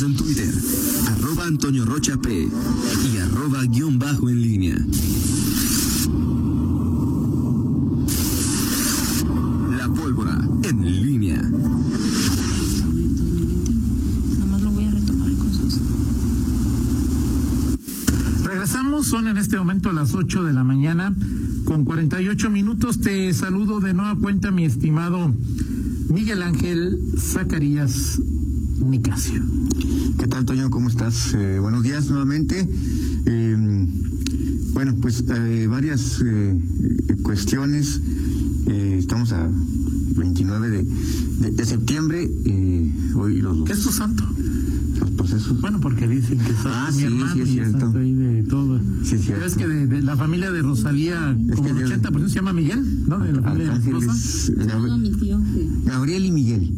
En Twitter, arroba Antonio Rocha P y arroba guion bajo en línea. La pólvora en línea. Nomás lo voy a retomar cosas. Regresamos, son en este momento las 8 de la mañana con 48 minutos. Te saludo de nueva cuenta, mi estimado Miguel Ángel Zacarías Nicasio. ¿Qué tal, Toño? ¿Cómo estás? Eh, buenos días nuevamente. Eh, bueno, pues eh, varias eh, cuestiones. Eh, estamos a 29 de, de, de septiembre. eh, hoy los, ¿Qué es tu santo? los procesos. Bueno, porque dicen que Ah, mi sí, hermano sí, es y cierto. ahí de todo. Sí, es cierto. ¿Sabes que de, de la familia de Rosalía, como que el de- 80% se llama Miguel? ¿No? De la familia de mi tío Gabriel y Miguel.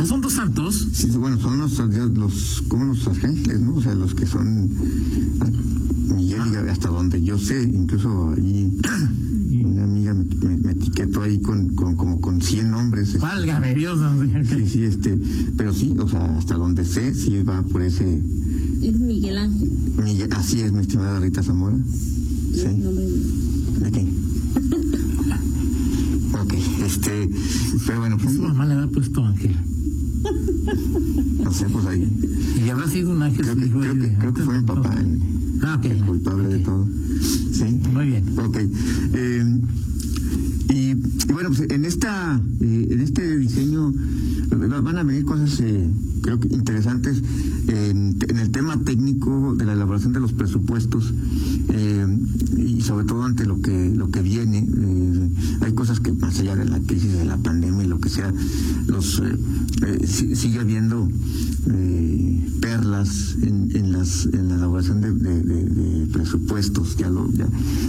Ah, son dos santos. Sí, bueno, son los, los, como los ángeles, ¿no? O sea, los que son Miguel y Gabriel, hasta donde yo sé, incluso allí una amiga me, me- me etiquetó ahí con, con como con 100 nombres. este, Válgame Dios. no sé Sí, sí, este, pero sí, o sea, hasta donde sé, sí va por ese, es Miguel Ángel. Miguel- así es, mi estimada Rita Zamora. Sí. ¿De qué? ok, este, pero bueno, pues, Su mamá le había puesto ángel. Sé, pues ahí, Y habrá sido un ángel. creo que, creo que, de- creo que fue mi papá el, Ah, el culpable de todo. Sí. Muy bien. Ok. Eh, y, y bueno, pues en esta, eh, en este diseño va- van a venir cosas, eh, creo que interesantes en, el tema técnico de la elaboración de los presupuestos eh, y sobre todo ante lo que lo que viene. eh, hay cosas que más allá de la crisis de la pandemia y lo que sea, los eh, si- sigue habiendo perlas en, en las en la elaboración de, presupuestos. Ya lo ya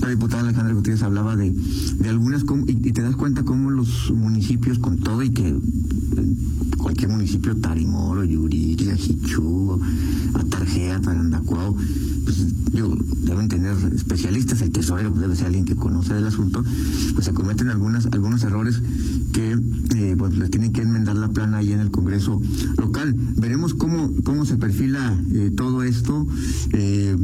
la diputada Alejandra Gutiérrez hablaba de, de algunas y, y te das cuenta cómo los municipios con todo y que cualquier municipio Tarimoro, Yuriria, Jichú, Atarjea, Tarandacuao, pues digo, deben tener especialistas, el tesorero debe ser alguien que conoce del asunto, pues se cometen algunas algunos errores que pues les tienen que enmendar la plana ahí en el Congreso local. Veremos cómo cómo se perfila eh, todo esto, eh,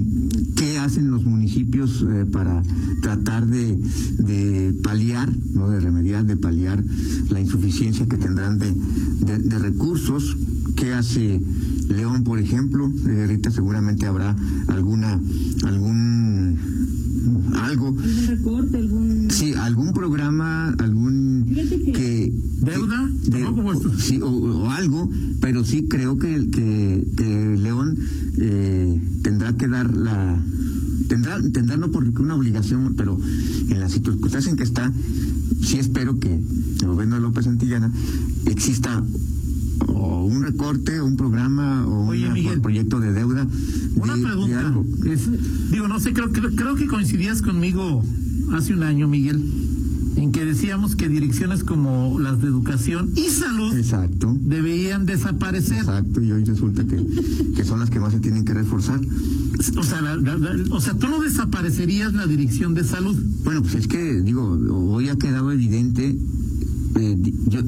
qué hacen los municipios eh, para tratar de, de paliar, no de remediar, de paliar la insuficiencia que tendrán de, de, de recursos, qué hace León, por ejemplo, eh, Rita seguramente habrá alguna algún algo ¿Algún recorte? ¿Algún.? Sí, algún programa, algún que- que ¿Deuda? de- ¿Cómo como esto? sí, o, o algo, pero sí creo que, que, que León eh, tendrá que dar la tendrá tendrá no porque una obligación, pero en las circunstancias en que está, sí espero que el gobierno de López Santillana exista o un recorte, o un programa o Oye, una- Miguel. un proyecto de deuda. Una de pregunta. algo. Es- digo, no sé, creo, creo, creo que coincidías conmigo hace un año, Miguel, en que decíamos que direcciones como las de educación y salud Exacto. deberían desaparecer. Exacto, y hoy resulta que, que son las que más se tienen que reforzar. O sea, la- la- la- o sea, tú no desaparecerías la dirección de salud. Bueno, pues es que, digo, hoy ha quedado evidente, eh, yo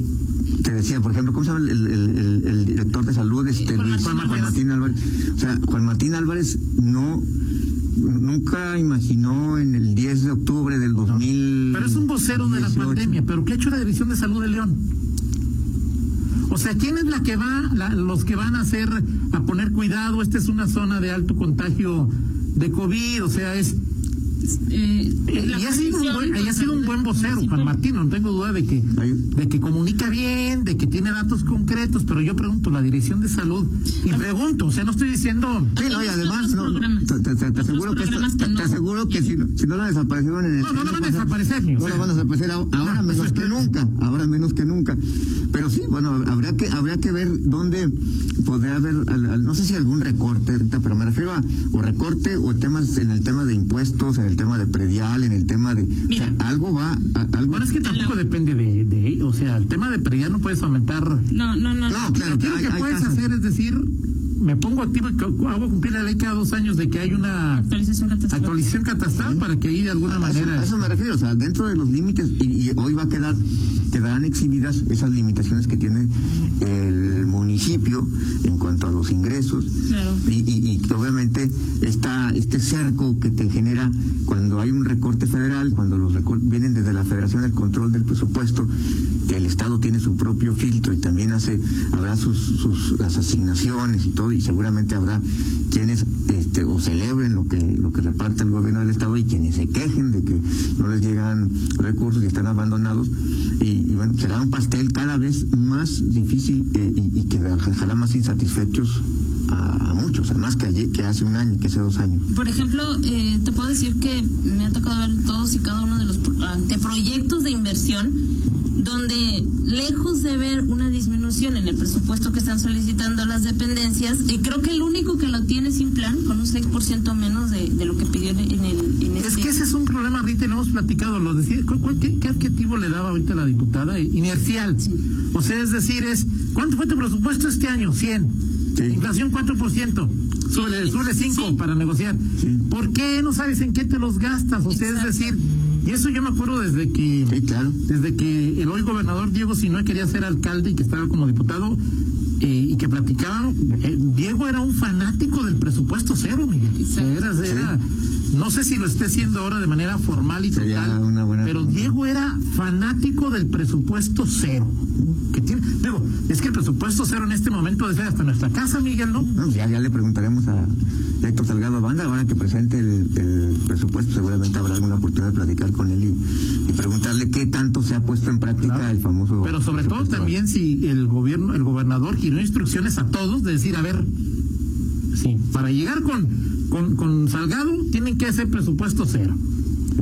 te decía, por ejemplo, ¿cómo se llama el, el- el- el director de salud? Este, Juan Álvarez. Martín Álvarez. O sea, Juan Martín Álvarez no, nunca imaginó en el 10 de octubre del 2000. Pero es un vocero de la pandemia. ¿Pero qué ha hecho la Dirección de Salud de León? O sea, ¿quién es la que va, la- los que van a hacer, a poner cuidado? Esta es una zona de alto contagio de COVID, o sea, es... Eh, eh, y ha sido, un buen, y ha sido un buen vocero, Juan. Martín, no tengo duda de que, de que comunica bien, de que tiene datos concretos, pero yo pregunto, la Dirección de Salud, y pregunto, o sea, no estoy diciendo... Sí, no, y además, no, te, te- te Otros aseguro que, programas te, no. aseguro que si, si no la desaparecieron en el No, no la van a desaparecer, No la van a desaparecer ahora, No, menos que nunca, ahora menos que nunca. Pero sí, bueno, habría que habría que ver dónde podría haber, al- al- no sé si algún recorte, ahorita, pero me refiero a o recorte o temas en el tema de impuestos, en el tema de predial, en el tema de, o Mira. sea, algo va, a- algo. Bueno, es que tampoco depende de, de, o sea, el tema de predial no puedes aumentar No, no, no. No, claro, lo hay- que hay puedes casos. hacer es decir, me pongo activo y hago cumplir la ley cada dos años de que hay una Actualización catastral. actualización catastral para que ahí de alguna A eso- manera... A eso me refiero, o sea, dentro de los límites, y, y hoy va a quedar, quedarán exhibidas esas limitaciones que tiene el municipio en cuanto a los ingresos Claro. y, y- y obviamente esta, este cerco que te genera cuando hay un recorte federal, cuando los recortes vienen desde la Federación el control del presupuesto, el Estado tiene su propio filtro y también hace, habrá sus, sus las asignaciones y todo, y seguramente habrá quienes este, o celebren lo que, lo que reparte el gobierno del Estado y quienes se quejen de que no les llegan recursos y están abandonados. Y, y bueno, será un pastel cada vez más difícil eh, y, y que dejará más insatisfechos a, muchos, más que, ayer, que hace un año, que hace dos años. Por ejemplo, eh, te puedo decir que me ha tocado ver todos y cada uno de los pro- anteproyectos de inversión donde lejos de ver una disminución en el presupuesto que están solicitando las dependencias, y creo que el único que lo tiene sin plan, con un 6% menos de, de lo que pidió en el... En Es este- que ese es un problema, Rita, y lo hemos platicado. Lo decía, ¿cu- cu- qué, qué adjetivo le daba ahorita la diputada? Inercial. O sea, es decir, es ¿cuánto fue tu presupuesto este año? 100. Sí. Inflación 4%. Sube, sube 5 para negociar. Sí. ¿Por qué no sabes en qué te los gastas? O sea, es decir, y eso yo me acuerdo desde que Sí, claro. desde que el hoy gobernador Diego Sinue quería ser alcalde y que estaba como diputado eh, y que platicaban, eh, Diego era un fanático del presupuesto cero, Miguel. Sea, era- era- no sé si lo esté haciendo ahora de manera formal y total, pero Diego era fanático del presupuesto cero. Que tiene, digo, es que el presupuesto cero en este momento es hasta nuestra casa, Miguel, ¿no? No, ya, ya le preguntaremos a Héctor Salgado Banda, ahora que presente el, el presupuesto, seguramente habrá alguna oportunidad de platicar con él y, y preguntarle qué tanto se ha puesto en práctica Claro. el famoso. Pero sobre todo también si el gobierno, el gobernador giró instrucciones a todos de decir, a ver, sí, para llegar con, con, con Salgado tienen que hacer presupuesto cero.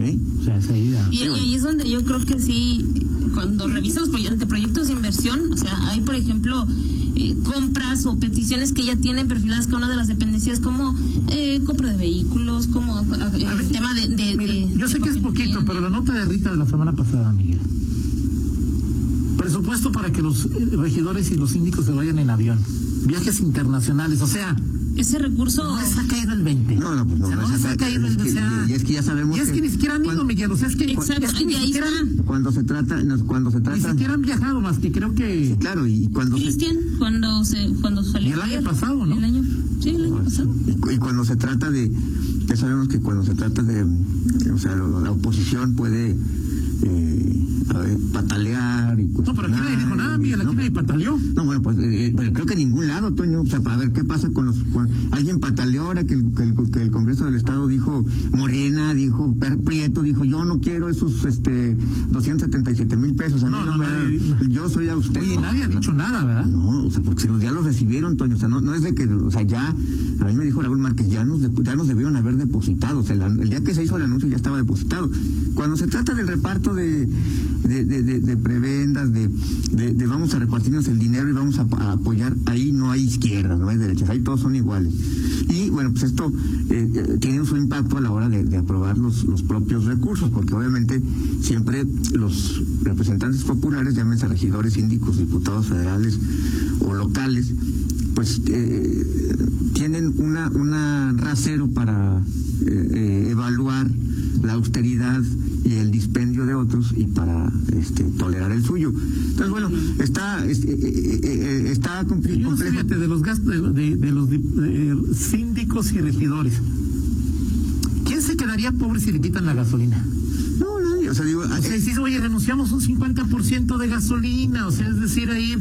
¿Sí? O sea, esa idea. Y, y ahí es donde yo creo que sí, cuando revisas los proye- anteproyectos de inversión, o sea, hay, por ejemplo, eh, compras o peticiones que ya tienen perfiladas cada una de las dependencias, como eh, compra de vehículos, como eh, ver, el tema de... de- Mire, de- yo sé que es poquito, pero la nota de Rita de la semana pasada, Miguel. Presupuesto para que los eh, regidores y los síndicos se vayan en avión. Viajes internacionales, o sea, Ese recurso... no les ha caído el 20. No, no, pues no, O sea, no no les ha caído el es que- o sea, y es que ya sabemos Y es que, que ni siquiera han ido, Miguel. O sea, es que, Exacto, es que ni siquiera. Cuando se trata, no, cuando se ni trata. siquiera han viajado más que creo que. Claro, y cuando se, Cristian, cuando se cuando salió el año pasado, ¿no? El año, sí, el año pasado. y, y cuando se trata de, ya sabemos que cuando se trata de, o sea, lo- la oposición puede eh, a ver, patalear y No, pero aquí nadie dijo nada, Miguel. Aquí nadie pataleó. No, bueno, pues eh, pero creo que en ningún lado, Toño. O sea, para ver qué pasa con los. con- alguien pataleó ahora que el, que, el, que el Congreso del Estado dijo, Morena, dijo, Per- Prieto, dijo, yo no quiero esos este 277 mil pesos. A No, no, no, nadie- yo soy a usted. Oye, nadie ha dicho nada, ¿verdad? No, o sea, porque los ya los recibieron, Toño, o sea, no, no es de que, o sea, ya, a mí me dijo Raúl Márquez, ya nos, ya nos debieron haber depositado, o sea, el día que se hizo el anuncio ya estaba depositado. Cuando se trata del reparto de, prebendas, de, vamos a repartirnos el dinero y vamos a, apoyar, ahí no hay izquierdas, no hay derechas, ahí todos son iguales. Y bueno, pues esto eh, eh, tiene su impacto a la hora de, aprobar los, los propios recursos, porque obviamente siempre los representantes populares, llámense regidores, síndicos, diputados federales o locales, pues eh, tienen una, una rasero para eh, evaluar la austeridad y el dispendio de otros y para este, tolerar el suyo. Entonces, bueno, está, es- eh, eh, eh, está compli- Yo no sé, complejo. fíjate, de los gastos de, de- de los eh, síndicos y regidores. ¿Quién se quedaría pobre si le quitan la gasolina? No, nadie, o sea, digo, O sea, eh, dices, oye, renunciamos un 50% de gasolina, o sea, es decir, ahí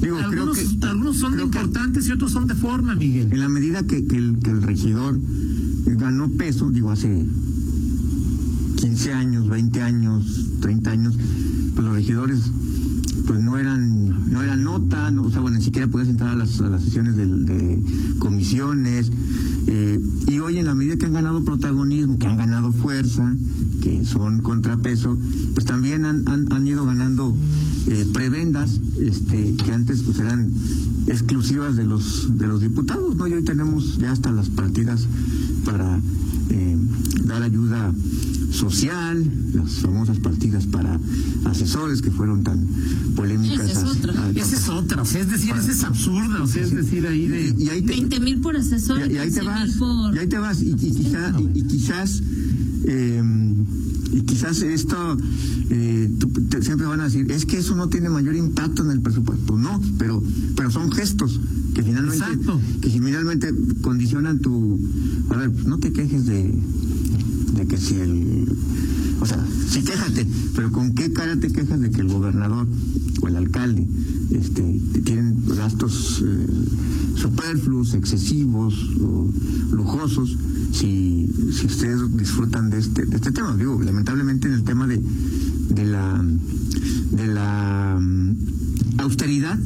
Digo, creo algunos, que- algunos son creo que- importantes y otros son de forma, Miguel. en la medida que, que el, que el regidor ganó peso, digo, hace 15 años, 20 años, 30 años, pues los regidores pues no eran no eran nota, no, o sea, bueno, ni siquiera podías entrar a las, a las sesiones de, comisiones. eh, y hoy en la medida que han ganado protagonismo, que han ganado fuerza, que son contrapeso, pues también han, han, han ido ganando eh, prebendas este, que antes pues eran exclusivas de los de los diputados, ¿no? Y hoy tenemos ya hasta las partidas para eh, dar ayuda social, las famosas partidas para asesores que fueron tan polémicas. Esa es otra. a- a- Esa es otra, o sea, es decir, esa es absurda, o sea, es decir, ahí de... y, y ahí te, 20 mil por asesor y, y ahí te 15,000 vas, por... y ahí te vas, y, y quizá- y- y quizás eh, y quizás esto eh, tú- te- siempre van a decir es que eso no tiene mayor impacto en el presupuesto Pues no pero pero son gestos que finalmente Exacto. que finalmente condicionan tu a ver no te quejes de de que si el o sea sí quéjate pero con qué cara te quejas de que el gobernador o el alcalde este tienen gastos eh, superfluos excesivos o lujosos si, si ustedes disfrutan de este de este tema digo lamentablemente en el tema de de la de la mm, austeridad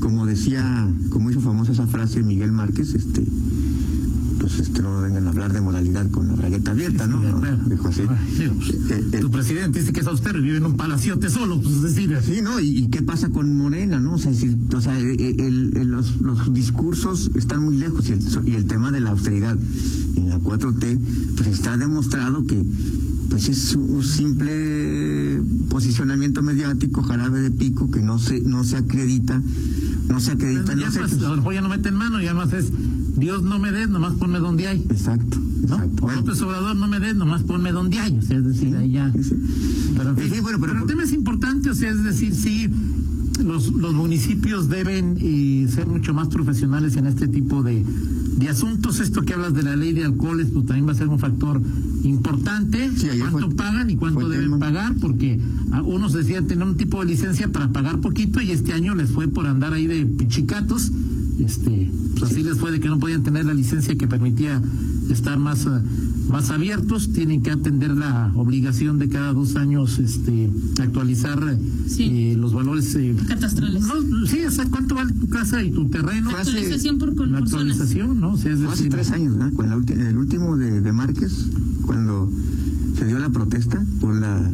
como decía como hizo famosa esa frase Miguel Márquez este pues este no vengan a hablar de moralidad con la bragueta abierta no, No, dijo así pues, Eh, eh, tu presidente dice que es austero y vive en un palaciote solo, pues es decir, Sí, ¿no? ¿Y, y qué pasa con Morena, no? O sea, si- o sea eh, eh, el- el- los, los discursos están muy lejos y el, y el tema de la austeridad en la 4T, pues está demostrado que pues es un simple posicionamiento mediático, jarabe de pico, que no se, no se acredita, no se acredita ya pues, a lo mejor ya no meten mano, ya más es Dios no me des, nomás ponme donde hay. Exacto, ¿no? exacto. O Bueno, López Obrador no me des, nomás ponme donde hay. O sea, es decir, ahí ya. sí. Pero, en fin, Sí, bueno, pero- pero el tema es importante, o sea, es decir, sí, los, los municipios deben eh, ser mucho más profesionales en este tipo de, de asuntos. Esto que hablas de la ley de alcoholes, pues también va a ser un factor importante. Sí, ¿Cuánto fue- pagan y cuánto deben tema. pagar? Porque a unos decían tener un tipo de licencia para pagar poquito y este año les fue por andar ahí de pichicatos. Este, pues así les fue de que no podían tener la licencia que permitía estar más, eh, más abiertos. Tienen que atender la obligación de cada dos años este, actualizar Sí. eh, los valores. eh, Catastrales. no, sí, o sea, ¿cuánto vale tu casa y tu terreno? Fue hace- Actualización por, por La zonas. actualización, ¿no? O sea, es Fue hace decir, tres años, ¿no? La ulti- el último de, de Márquez, cuando se dio la protesta por la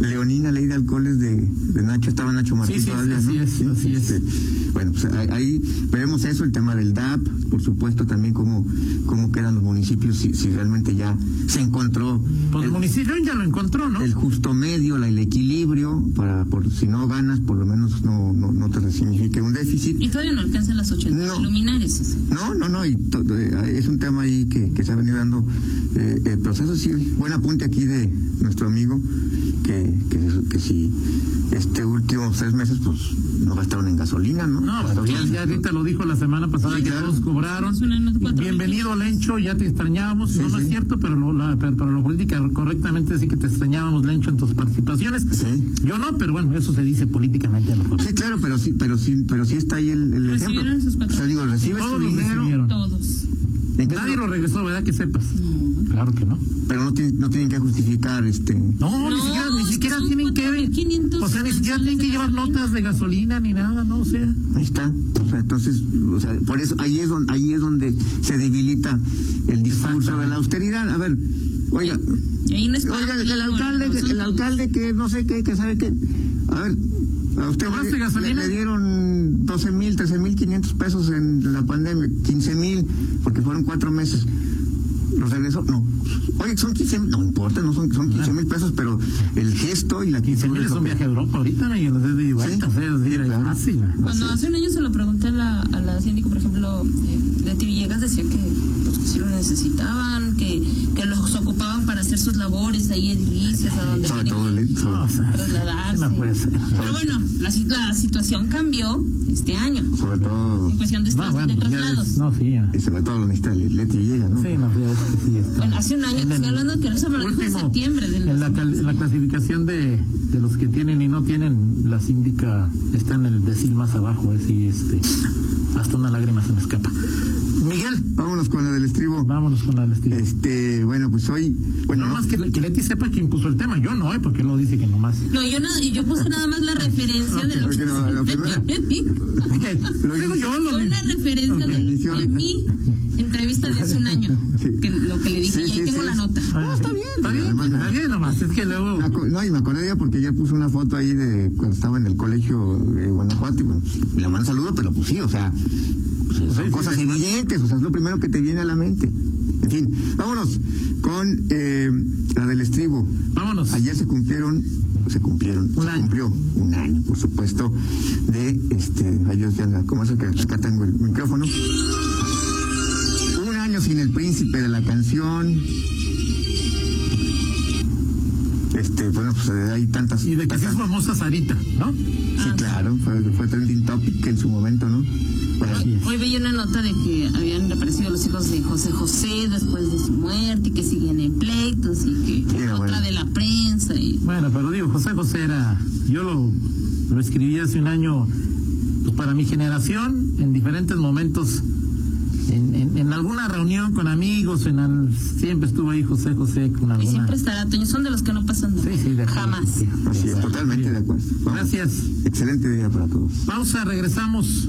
leonina ley de alcoholes de, de Nacho, estaba Nacho Martín Sí, sí, todavía, así ¿no? es, así es. este, bueno, pues ahí, ahí veremos eso, el tema del DAP, por supuesto también cómo, cómo quedan los municipios, si, si realmente ya se encontró Pues el el, municipio ya lo encontró, ¿no? el justo medio, la- el equilibrio, para por si no ganas, por lo menos no, no, no te signifique un déficit. Y todavía no alcanzan las 80 No. luminares. o sea. No, no, no, y to- eh, es un tema ahí que, que se ha venido dando eh, el proceso. Sí, buen apunte aquí de nuestro amigo, que, que, que si este últimos tres meses, pues no gastaron en gasolina, ¿no? No, pues ya, ya ahorita lo dijo la semana pasada Sí, que claro. todos cobraron. Bienvenido, Lencho, ya te extrañábamos. Sí, no, no es sí. cierto, pero lo, la, pero, pero lo política correctamente sí que te extrañábamos, Lencho, en tus participaciones. Sí. Yo no, pero bueno, eso se dice políticamente a lo mejor. Sí, claro, pero sí, pero sí, pero sí está ahí el, el ejemplo. Recibieron sus O sea, digo, recibes Todos dinero. Todos. ¿En qué Nadie lo regresó, ¿verdad? Que sepas. Claro que no. pero no, tienen- no tienen que justificar este. No, ni siquiera, ni siquiera tienen que. 4.500 O sea, ni siquiera tienen que llevar notas de gasolina ni nada, ¿no? O sea. Ahí está. O sea, entonces, o sea, por eso ahí es donde ahí es donde se debilita el discurso de la austeridad. A ver, oiga, Y ahí no es Oiga, el, ti, alcalde, el alcalde que no sé qué, que sabe qué. A ver, a usted ¿Cobraste le, gasolina? le dieron 12 mil, 13 mil 500 pesos en la pandemia, 15 mil, porque fueron cuatro meses. ¿Los regresó? No. Oye, son 15 mil, no importa, no son, son 15 mil pesos, pero el gesto y la 15 actitud mil es un viaje a Europa ahorita, ¿no? Y en los de es decir, es claro. fácil. Cuando hace un año se lo pregunté a la, a la síndico, por ejemplo, eh, Leti Villegas decía que, pues, que sí lo necesitaban, que, que los ocupaban para hacer sus labores ahí edilicias, a donde Sobre todo, que trasladarse. no puede ser. Pero bueno, la, la situación cambió este año, sobre todo, en cuestión de, No, estos- bueno, de traslados. es- no, sí, ya. y sobre todo lo necesita Leti Llega, ¿no? Sí, no, sí, es que sí está. Bueno, hace un año, En te estoy hablando que eso me lo dijo en último, septiembre del En la, cal- la clasificación de, de los que tienen y no tienen, la síndica está en el decil más abajo, es y este, hasta una lágrima se me escapa. Miguel, Vámonos con la del estribo. vámonos con la del estilo. Este, bueno, pues hoy, bueno, no más que, que Leti sepa quién puso el tema, yo no, ¿eh? porque él lo dice que nomás. No, yo, no, yo puse nada más la referencia de lo Ok, que no, lo primero- Digo yo, lo Fue una referencia de, inició- de mi entrevista de hace un año. Sí. Que lo que le dije, Sí, y ahí sí, tengo sí. la nota. Ah, está bien. Está bien, Además, está bien nomás, es que luego... No, y me acordé de ella porque ella puso una foto ahí de cuando estaba en el colegio de Guanajuato y bueno, le mando saludo, pero pues sí, o sea, pues, son sí, cosas sí. evidentes, o sea, es lo primero que te viene a la mente. En fin, vámonos con eh, la del estribo. Vámonos. Ayer se cumplieron, se cumplieron, Un se año. cumplió un año, por supuesto, de este, ay Dios, ya, ¿cómo es el que acá tengo el micrófono? Un año sin el príncipe de la canción. este, bueno, pues eh, hay tantas. Y de que sí es famosa Sarita, ¿no? Sí, claro, fue, fue trending topic en su momento, ¿no? Bueno, Así es. Hoy veía una nota de que habían reaparecido los hijos de José José después de su muerte y que siguen en pleitos y que Mira, otra bueno. de la prensa y Bueno, pero digo, José José era, yo lo, lo escribí hace un año, pues para mi generación, en diferentes momentos, en, en, en alguna reunión con amigos, en al- siempre estuvo ahí José José con Y alguna... siempre estará, Toño. Son de los que no pasan nada. Sí, sí, de acuerdo. Jamás. Sí, así es, totalmente de acuerdo. Vamos. Gracias. Excelente día para todos. Pausa, regresamos.